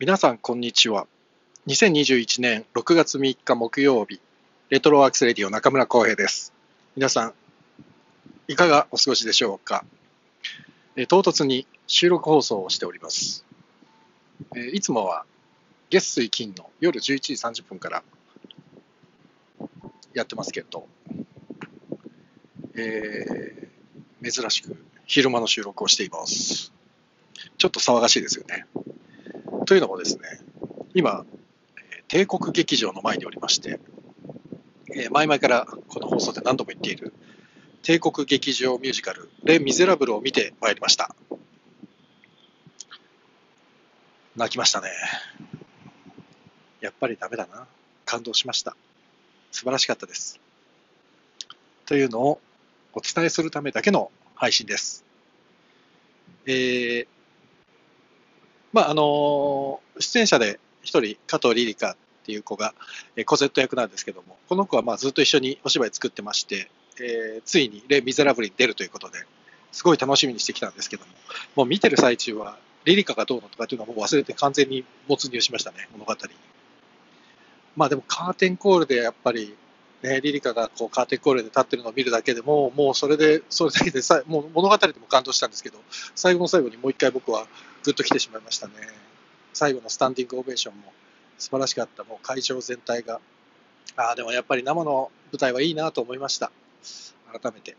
皆さんこんにちは。2021年6月3日木曜日レトロワークスレディオ中村浩平です。皆さんいかがお過ごしでしょうか？唐突に収録放送をしております。いつもは月水金の夜11時30分からやってますけど、えー、珍しく昼間の収録をしています。ちょっと騒がしいですよね。というのもですね、今、帝国劇場の前におりまして、え前々からこの放送で何度も言っている帝国劇場ミュージカル、レ・ミゼラブルを見てまいりました。泣きましたね。やっぱりダメだな。感動しました。素晴らしかったです。というのをお伝えするためだけの配信です。えー、まああの出演者で一人加藤リリカっていう子が、えー、コゼット役なんですけどもこの子はまあずっと一緒にお芝居作ってまして、えー、ついに「レ・ミゼラブル」に出るということですごい楽しみにしてきたんですけどももう見てる最中はリリカがどうのとかっていうのはもう忘れて完全に没入しましたね物語。まあでもカーテンコールでやっぱりね、リリカがこうカーテンコールで立ってるのを見るだけでも、もうそれで、それだけでさ、もう物語でも感動したんですけど、最後の最後にもう一回僕はぐっと来てしまいましたね。最後のスタンディングオベーションも素晴らしかった。もう会場全体が。ああ、でもやっぱり生の舞台はいいなと思いました。改めて。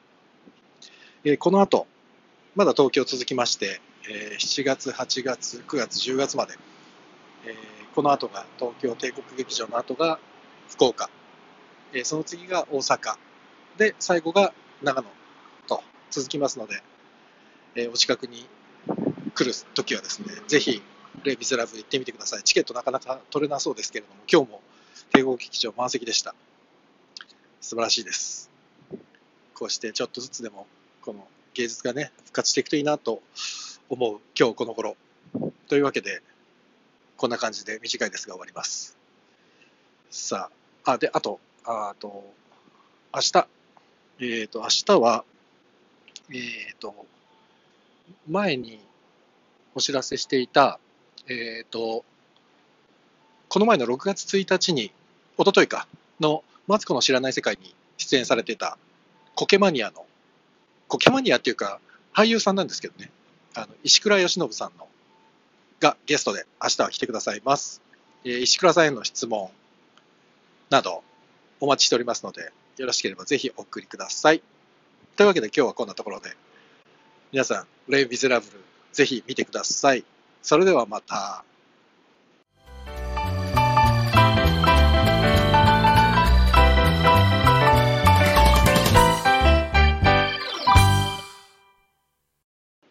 えー、この後、まだ東京続きまして、えー、7月、8月、9月、10月まで、えー、この後が東京帝国劇場の後が福岡、えその次が大阪、で、最後が長野と続きますので、えお近くに来るときはですね、ぜひ、レイ・ビゼラブ行ってみてください。チケットなかなか取れなそうですけれども、今日も帝国劇場満席でした。素晴らしいです。こうしてちょっとずつでも、この芸術がね、復活していくといいなと思う今日この頃。というわけで、こんな感じで短いですが終わります。さあ、あ、で、あと、あと、明日、えっ、ー、と、明日は、えっ、ー、と、前にお知らせしていた、えっ、ー、と、この前の6月1日に、おとといか、の、マツコの知らない世界に出演されてた、コケマニアの、コケマニアっていうか、俳優さんなんですけどね、あの石倉由伸さんの、がゲストで明日は来てくださいます。え、石倉さんへの質問など、お待ちしておりますので、よろしければぜひお送りください。というわけで今日はこんなところで、皆さん、レイ・ビゼラブル、ぜひ見てください。それではまた。